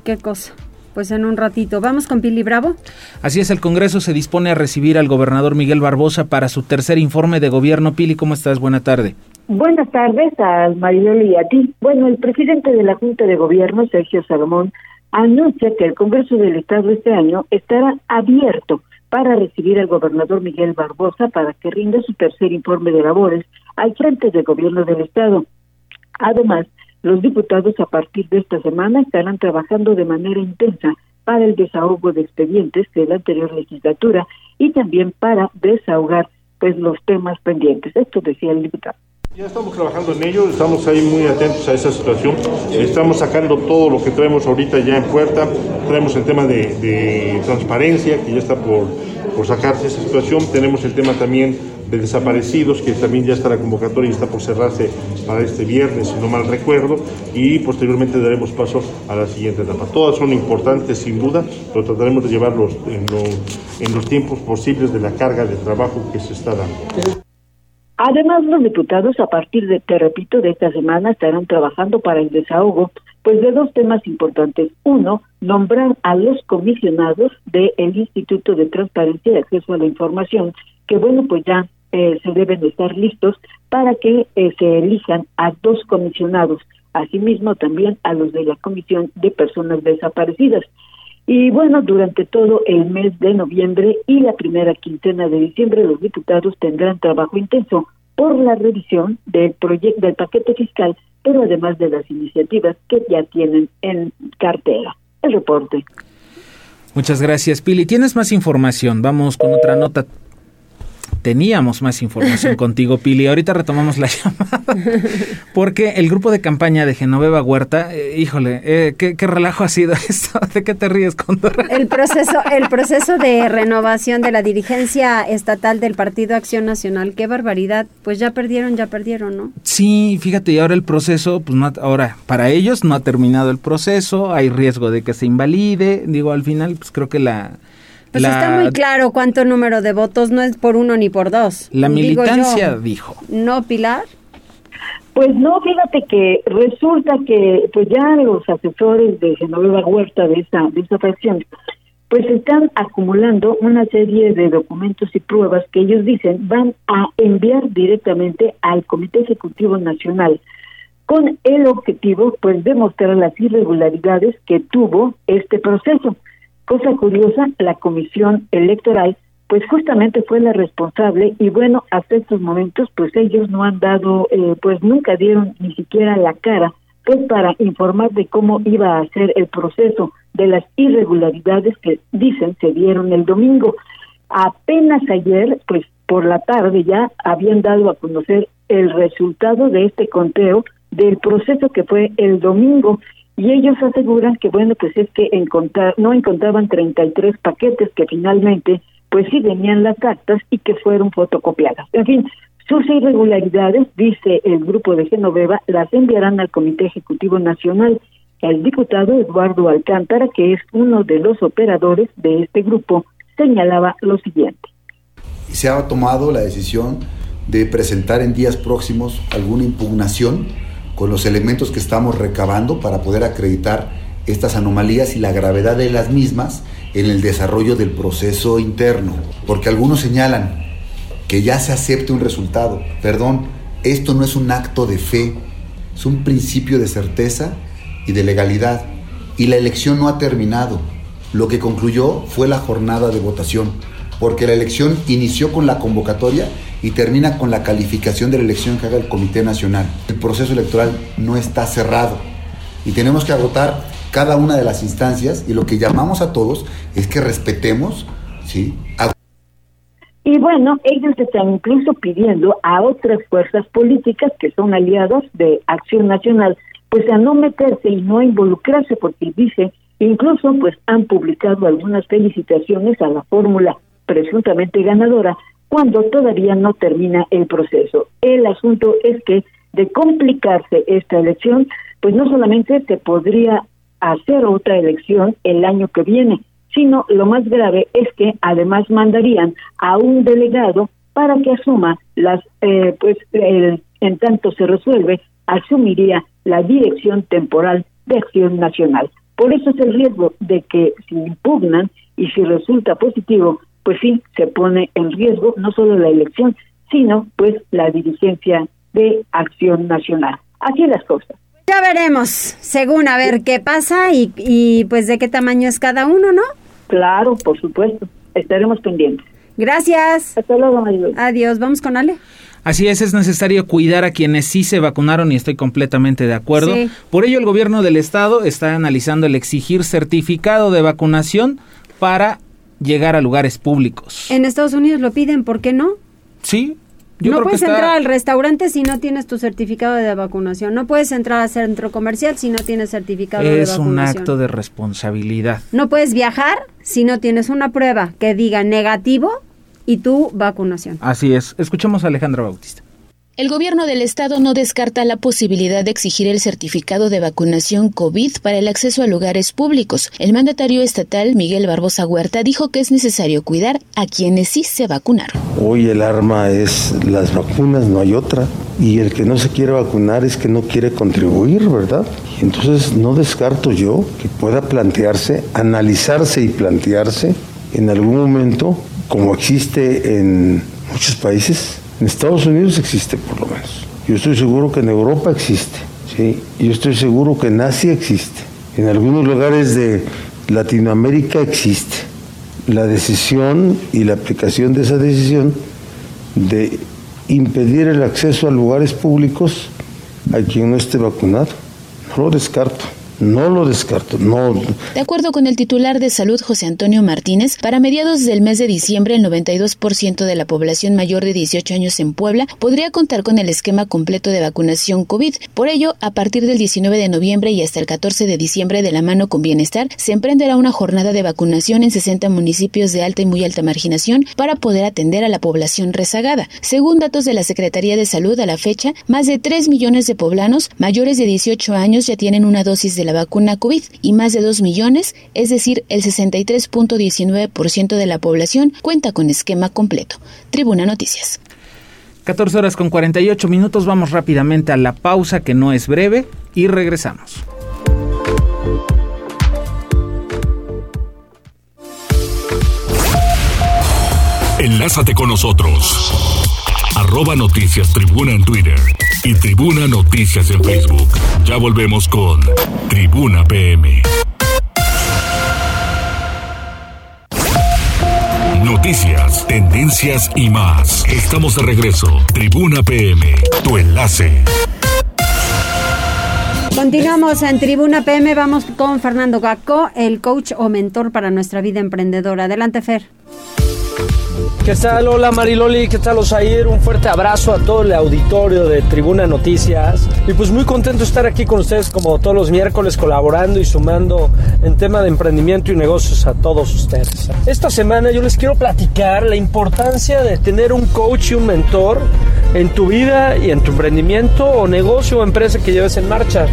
S1: ¿Qué cosa? Pues en un ratito. Vamos con Pili Bravo.
S2: Así es, el Congreso se dispone a recibir al gobernador Miguel Barbosa para su tercer informe de gobierno. Pili, ¿cómo estás? Buena tarde.
S17: Buenas tardes a Mariloli y a ti. Bueno, el presidente de la Junta de Gobierno, Sergio Salomón, anuncia que el Congreso del Estado este año estará abierto para recibir al gobernador Miguel Barbosa para que rinda su tercer informe de labores al frente del gobierno del Estado. Además, los diputados a partir de esta semana estarán trabajando de manera intensa para el desahogo de expedientes de la anterior legislatura y también para desahogar pues los temas pendientes. Esto decía el diputado.
S18: Ya estamos trabajando en ello, estamos ahí muy atentos a esa situación, estamos sacando todo lo que traemos ahorita ya en puerta, traemos el tema de, transparencia que ya está por, por sacarse esa situación, tenemos el tema también de desaparecidos, que también ya está la convocatoria y está por cerrarse para este viernes, si no mal recuerdo, y posteriormente daremos paso a la siguiente etapa. Todas son importantes sin duda, pero trataremos de llevarlos en, en los tiempos posibles de la carga de trabajo que se está dando.
S17: Además, los diputados a partir de, te repito, de esta semana estarán trabajando para el desahogo, pues de dos temas importantes. Uno, nombrar a los comisionados del Instituto de Transparencia y Acceso a la Información, que bueno, pues ya eh, se deben estar listos para que eh, se elijan a dos comisionados, asimismo también a los de la Comisión de Personas Desaparecidas. Y bueno, durante todo el mes de noviembre y la primera quincena de diciembre, los diputados tendrán trabajo intenso por la revisión del proyecto del paquete fiscal, pero además de las iniciativas que ya tienen en cartera. El reporte.
S2: Muchas gracias, Pili. ¿Tienes más información? Vamos con otra nota teníamos más información contigo, Pili. Ahorita retomamos la llamada. Porque el grupo de campaña de Genoveva Huerta, eh, híjole, eh, ¿qué, relajo ha sido esto. ¿De qué te ríes, Condor?
S1: El proceso, el proceso de renovación de la dirigencia estatal del Partido Acción Nacional, qué barbaridad. Pues ya perdieron, ya perdieron, ¿no?
S2: Sí, fíjate, y ahora el proceso, pues no, ahora, para ellos no ha terminado el proceso, hay riesgo de que se invalide. Digo, al final, pues creo que la
S1: pues está muy claro cuánto número de votos no es por uno ni por dos.
S2: La militancia dijo.
S1: ¿No, Pilar?
S17: Pues no, fíjate que resulta que pues ya los asesores de Genoveva Huerta de esta, de esta facción pues están acumulando una serie de documentos y pruebas que ellos dicen van a enviar directamente al Comité Ejecutivo Nacional con el objetivo pues de mostrar las irregularidades que tuvo este proceso. Cosa curiosa, la comisión electoral pues justamente fue la responsable y bueno, hasta estos momentos pues ellos no han dado, eh, pues nunca dieron ni siquiera la cara pues para informar de cómo iba a ser el proceso de las irregularidades que dicen se dieron el domingo. Apenas ayer, pues por la tarde ya habían dado a conocer el resultado de este conteo del proceso que fue el domingo y ellos aseguran que bueno pues es que encontrar, no encontraban 33 paquetes que finalmente pues sí venían las actas y que fueron fotocopiadas. En fin, sus irregularidades, dice el grupo de Genoveva, las enviarán al Comité Ejecutivo Nacional. El diputado Eduardo Alcántara, que es uno de los operadores de este grupo, señalaba lo siguiente.
S19: Se ha tomado la decisión de presentar en días próximos alguna impugnación con los elementos que estamos recabando para poder acreditar estas anomalías y la gravedad de las mismas en el desarrollo del proceso interno. Porque algunos señalan que ya se acepte un resultado. Perdón, esto no es un acto de fe, es un principio de certeza y de legalidad. Y la elección no ha terminado. Lo que concluyó fue la jornada de votación, porque la elección inició con la convocatoria y termina con la calificación de la elección que haga el Comité Nacional. El proceso electoral no está cerrado y tenemos que agotar cada una de las instancias y lo que llamamos a todos es que respetemos, ¿sí?
S17: Y bueno, ellos están incluso pidiendo a otras fuerzas políticas que son aliados de Acción Nacional, pues a no meterse y no involucrarse, porque dice, incluso pues han publicado algunas felicitaciones a la fórmula presuntamente ganadora, cuando todavía no termina el proceso. El asunto es que de complicarse esta elección, pues no solamente se podría hacer otra elección el año que viene, sino lo más grave es que además mandarían a un delegado para que asuma las, eh, pues, en tanto se resuelve, asumiría la dirección temporal de Acción Nacional. Por eso es el riesgo de que si impugnan y si resulta positivo, pues sí, se pone en riesgo no solo la elección, sino pues la dirigencia de Acción Nacional. Así las cosas.
S1: Ya veremos, según a ver qué pasa y, y pues de qué tamaño es cada uno, ¿no?
S17: Claro, por supuesto. Estaremos pendientes.
S1: Gracias.
S17: Hasta luego, Maribel.
S1: Adiós. Vamos con Ale.
S2: Así es, es necesario cuidar a quienes sí se vacunaron y estoy completamente de acuerdo. Por ello, el gobierno del estado está analizando el exigir certificado de vacunación para llegar a lugares públicos.
S1: En Estados Unidos lo piden, ¿por qué no?
S2: Sí.
S1: no puedes entrar al restaurante si no tienes tu certificado de vacunación. No puedes entrar al centro comercial si no tienes certificado de vacunación.
S2: Es un acto de responsabilidad.
S1: No puedes viajar si no tienes una prueba que diga negativo y tu vacunación.
S2: Así es. Escuchemos a Alejandra Bautista.
S20: El gobierno del estado no descarta la posibilidad de exigir el certificado de vacunación COVID para el acceso a lugares públicos. El mandatario estatal, Miguel Barbosa Huerta, dijo que es necesario cuidar a quienes sí se vacunaron.
S6: Hoy el arma es las vacunas, no hay otra. Y el que no se quiere vacunar es que no quiere contribuir, ¿verdad? Entonces no descarto yo que pueda plantearse, analizarse y plantearse en algún momento, como existe en muchos países, en Estados Unidos existe por lo menos. Yo estoy seguro que en Europa existe. Yo estoy seguro que en Asia existe. En algunos lugares de Latinoamérica existe. La decisión y la aplicación de esa decisión de impedir el acceso a lugares públicos a quien no esté vacunado. No lo descarto. No lo descarto, no.
S20: De acuerdo con el titular de salud José Antonio Martínez, para mediados del mes de diciembre el 92% de la población mayor de 18 años en Puebla podría contar con el esquema completo de vacunación COVID. Por ello, a partir del 19 de noviembre y hasta el 14 de diciembre de la mano con Bienestar, se emprenderá una jornada de vacunación en 60 municipios de alta y muy alta marginación para poder atender a la población rezagada. Según datos de la Secretaría de Salud a la fecha, más de 3 millones de poblanos mayores de 18 años ya tienen una dosis de la vacuna COVID y más de 2 millones, es decir, el 63.19% de la población cuenta con esquema completo. Tribuna Noticias.
S2: 14 horas con 48 minutos, vamos rápidamente a la pausa que no es breve y regresamos.
S3: Enlázate con nosotros. Arroba Noticias Tribuna en Twitter y Tribuna Noticias en Facebook. Ya volvemos con Tribuna PM. Noticias, tendencias y más. Estamos de regreso. Tribuna PM, tu enlace.
S1: Continuamos en Tribuna PM. Vamos con Fernando Gaco, el coach o mentor para nuestra vida emprendedora. Adelante, Fer.
S21: ¿Qué tal? Hola Mariloli, ¿qué tal Osair? Un fuerte abrazo a todo el auditorio de Tribuna Noticias. Y pues muy contento de estar aquí con ustedes como todos los miércoles colaborando y sumando en tema de emprendimiento y negocios a todos ustedes. Esta semana yo les quiero platicar la importancia de tener un coach y un mentor en tu vida y en tu emprendimiento o negocio o empresa que lleves en marcha.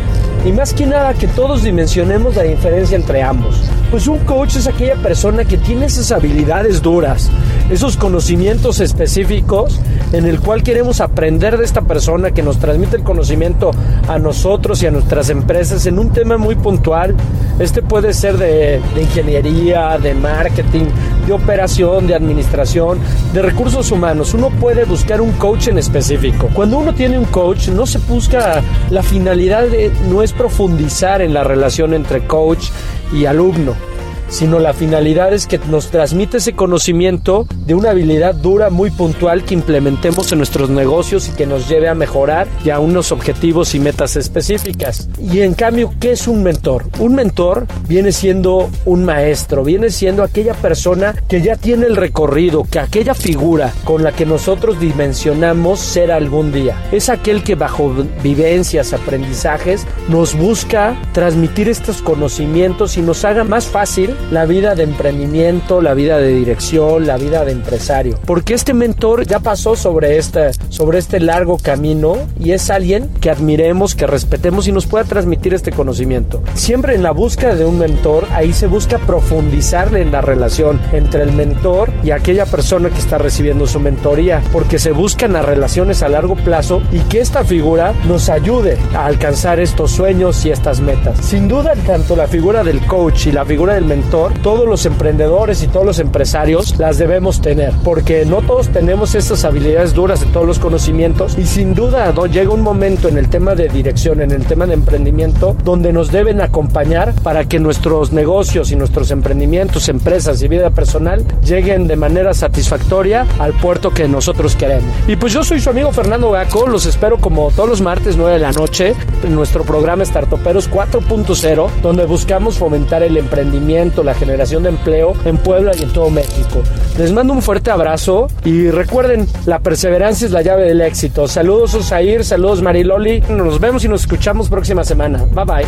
S21: Y más que nada que todos dimensionemos la diferencia entre ambos. Pues un coach es aquella persona que tiene esas habilidades duras, esos conocimientos específicos en el cual queremos aprender de esta persona que nos transmite el conocimiento a nosotros y a nuestras empresas en un tema muy puntual. Este puede ser de, de ingeniería, de marketing, de operación, de administración, de recursos humanos. Uno puede buscar un coach en específico. Cuando uno tiene un coach, no se busca la finalidad de, no es profundizar en la relación entre coach y alumno sino la finalidad es que nos transmite ese conocimiento de una habilidad dura muy puntual que implementemos en nuestros negocios y que nos lleve a mejorar y a unos objetivos y metas específicas. Y en cambio, ¿qué es un mentor? Un mentor viene siendo un maestro, viene siendo aquella persona que ya tiene el recorrido, que aquella figura con la que nosotros dimensionamos ser algún día. Es aquel que bajo vivencias, aprendizajes, nos busca transmitir estos conocimientos y nos haga más fácil la vida de emprendimiento, la vida de dirección, la vida de empresario. Porque este mentor ya pasó sobre este, sobre este largo camino y es alguien que admiremos, que respetemos y nos pueda transmitir este conocimiento. Siempre en la búsqueda de un mentor, ahí se busca profundizarle en la relación entre el mentor y aquella persona que está recibiendo su mentoría, porque se buscan las relaciones a largo plazo y que esta figura nos ayude a alcanzar estos sueños y estas metas. Sin duda, tanto la figura del coach y la figura del mentor, todos los emprendedores y todos los empresarios las debemos tener, porque no todos tenemos estas habilidades duras de todos los conocimientos y sin duda ¿no? llega un momento en el tema de dirección, en el tema de emprendimiento, donde nos deben acompañar para que nuestros negocios y nuestros emprendimientos, empresas y vida personal lleguen de manera satisfactoria al puerto que nosotros queremos. Y pues yo soy su amigo Fernando Gaco, los espero como todos los martes 9 de la noche en nuestro programa Startoperos 4.0, donde buscamos fomentar el emprendimiento, la generación de empleo en Puebla y en todo México. Les mando un fuerte abrazo y recuerden, la perseverancia es la llave del éxito. Saludos Osair, saludos Mariloli, nos vemos y nos escuchamos próxima semana. Bye bye.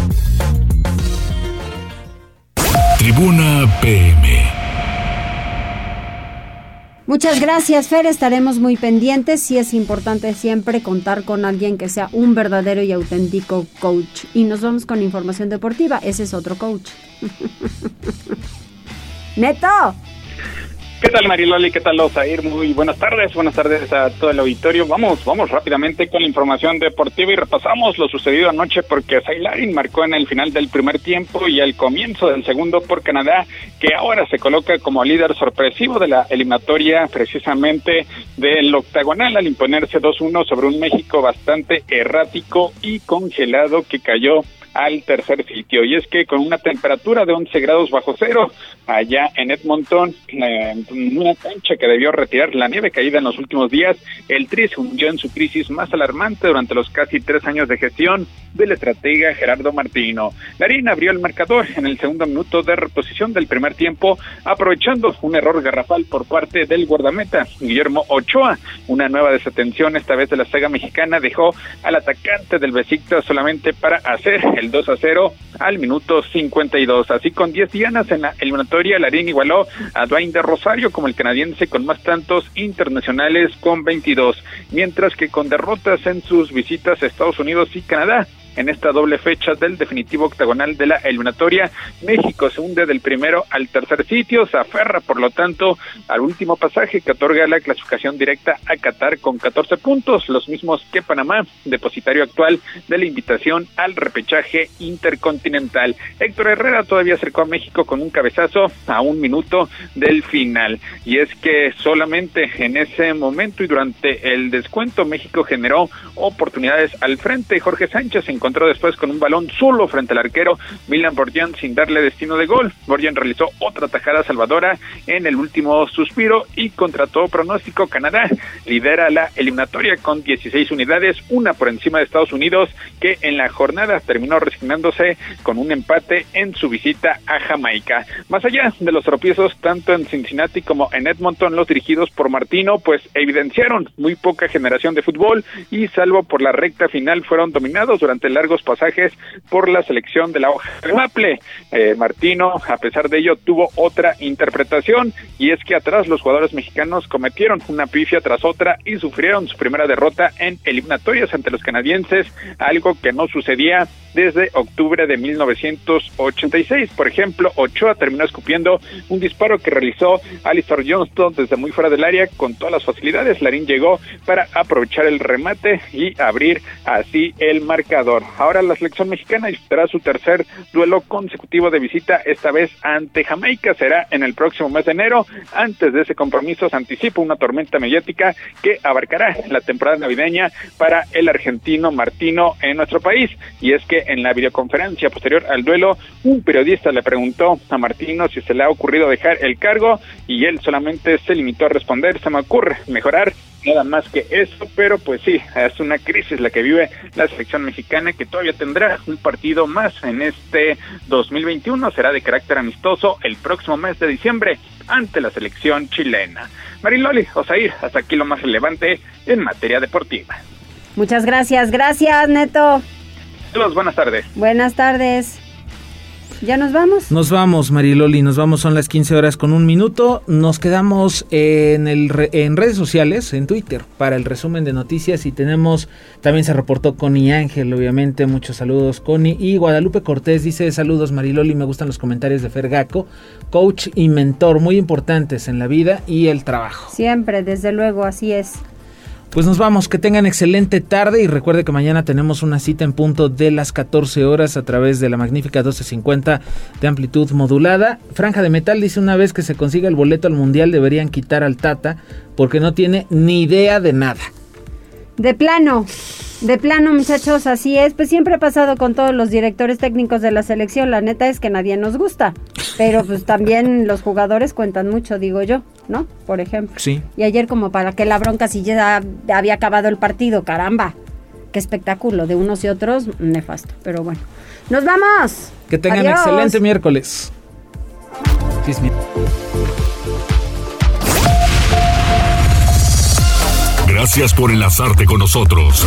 S3: Tribuna PM.
S1: Muchas gracias, Fer. Estaremos muy pendientes. Sí es importante siempre contar con alguien que sea un verdadero y auténtico coach. Y nos vamos con información deportiva. Ese es otro coach. Neto.
S22: ¿Qué tal Mariloli? ¿Qué tal Osair? Muy buenas tardes, buenas tardes a todo el auditorio. Vamos, vamos rápidamente con la información deportiva y repasamos lo sucedido anoche porque Sailarin marcó en el final del primer tiempo y al comienzo del segundo por Canadá, que ahora se coloca como líder sorpresivo de la eliminatoria precisamente del octagonal al imponerse 2-1 sobre un México bastante errático y congelado que cayó al tercer sitio. Y es que con una temperatura de 11 grados bajo cero, allá en Edmonton, eh, una cancha que debió retirar la nieve caída en los últimos días, el Tri se hundió en su crisis más alarmante durante los casi tres años de gestión del estratega Gerardo Martino. Larín abrió el marcador en el segundo minuto de reposición del primer tiempo, aprovechando un error garrafal por parte del guardameta Guillermo Ochoa. Una nueva desatención, esta vez de la saga mexicana, dejó al atacante del Besiktas solamente para hacer el 2 a 0 al minuto 52. Así con 10 dianas en la eliminatoria, Larín igualó a Dwayne de Rosario como el canadiense con más tantos internacionales con 22, mientras que con derrotas en sus visitas a Estados Unidos y Canadá, en esta doble fecha del definitivo octagonal de la eliminatoria. México se hunde del primero al tercer sitio, se aferra por lo tanto al último pasaje que otorga la clasificación directa a Qatar con 14 puntos, los mismos que Panamá, depositario actual de la invitación al repechaje intercontinental. Héctor Herrera todavía acercó a México con un cabezazo a un minuto del final. Y es que solamente en ese momento y durante el descuento México generó oportunidades al frente. Jorge Sánchez encontró encontró después con un balón solo frente al arquero Milan Borjan sin darle destino de gol. Borjan realizó otra tajada salvadora en el último suspiro y contra todo pronóstico Canadá lidera la eliminatoria con 16 unidades, una por encima de Estados Unidos que en la jornada terminó resignándose con un empate en su visita a Jamaica. Más allá de los tropiezos tanto en Cincinnati como en Edmonton, los dirigidos por Martino pues evidenciaron muy poca generación de fútbol y salvo por la recta final fueron dominados durante el largos pasajes por la selección de la hoja de Maple. Eh, Martino, a pesar de ello, tuvo otra interpretación y es que atrás los jugadores mexicanos cometieron una pifia tras otra y sufrieron su primera derrota en eliminatorias ante los canadienses, algo que no sucedía desde octubre de 1986. Por ejemplo, Ochoa terminó escupiendo un disparo que realizó Alistair Johnston desde muy fuera del área con todas las facilidades. Larín llegó para aprovechar el remate y abrir así el marcador. Ahora la selección mexicana disputará su tercer duelo consecutivo de visita, esta vez ante Jamaica. Será en el próximo mes de enero. Antes de ese compromiso se anticipa una tormenta mediática que abarcará la temporada navideña para el argentino Martino en nuestro país. Y es que en la videoconferencia posterior al duelo, un periodista le preguntó a Martino si se le ha ocurrido dejar el cargo y él solamente se limitó a responder, se me ocurre mejorar nada más que eso, pero pues sí, es una crisis la que vive la selección mexicana que todavía tendrá un partido más en este 2021, será de carácter amistoso el próximo mes de diciembre ante la selección chilena. Mariloli, Osair, hasta aquí lo más relevante en materia deportiva.
S1: Muchas gracias, gracias Neto.
S22: Saludos, buenas tardes.
S1: Buenas tardes. ¿Ya nos vamos?
S2: Nos vamos, Mariloli, nos vamos, son las 15 horas con un minuto. Nos quedamos en, el en redes sociales, en Twitter, para el resumen de noticias y tenemos, también se reportó Connie Ángel, obviamente, muchos saludos, Connie. Y Guadalupe Cortés dice, saludos, Mariloli, me gustan los comentarios de Fergaco, coach y mentor muy importantes en la vida y el trabajo.
S1: Siempre, desde luego, así es.
S2: Pues nos vamos, que tengan excelente tarde y recuerde que mañana tenemos una cita en punto de las 14 horas a través de la magnífica 1250 de amplitud modulada. Franja de Metal dice una vez que se consiga el boleto al mundial deberían quitar al Tata porque no tiene ni idea de nada.
S1: De plano, de plano muchachos, así es. Pues siempre ha pasado con todos los directores técnicos de la selección. La neta es que nadie nos gusta. Pero pues también los jugadores cuentan mucho, digo yo, ¿no? Por ejemplo.
S2: Sí.
S1: Y ayer como para que la bronca si ya había acabado el partido, caramba. Qué espectáculo de unos y otros, nefasto. Pero bueno. Nos vamos.
S2: Que tengan
S1: Adiós.
S2: excelente miércoles.
S3: Gracias por enlazarte con nosotros.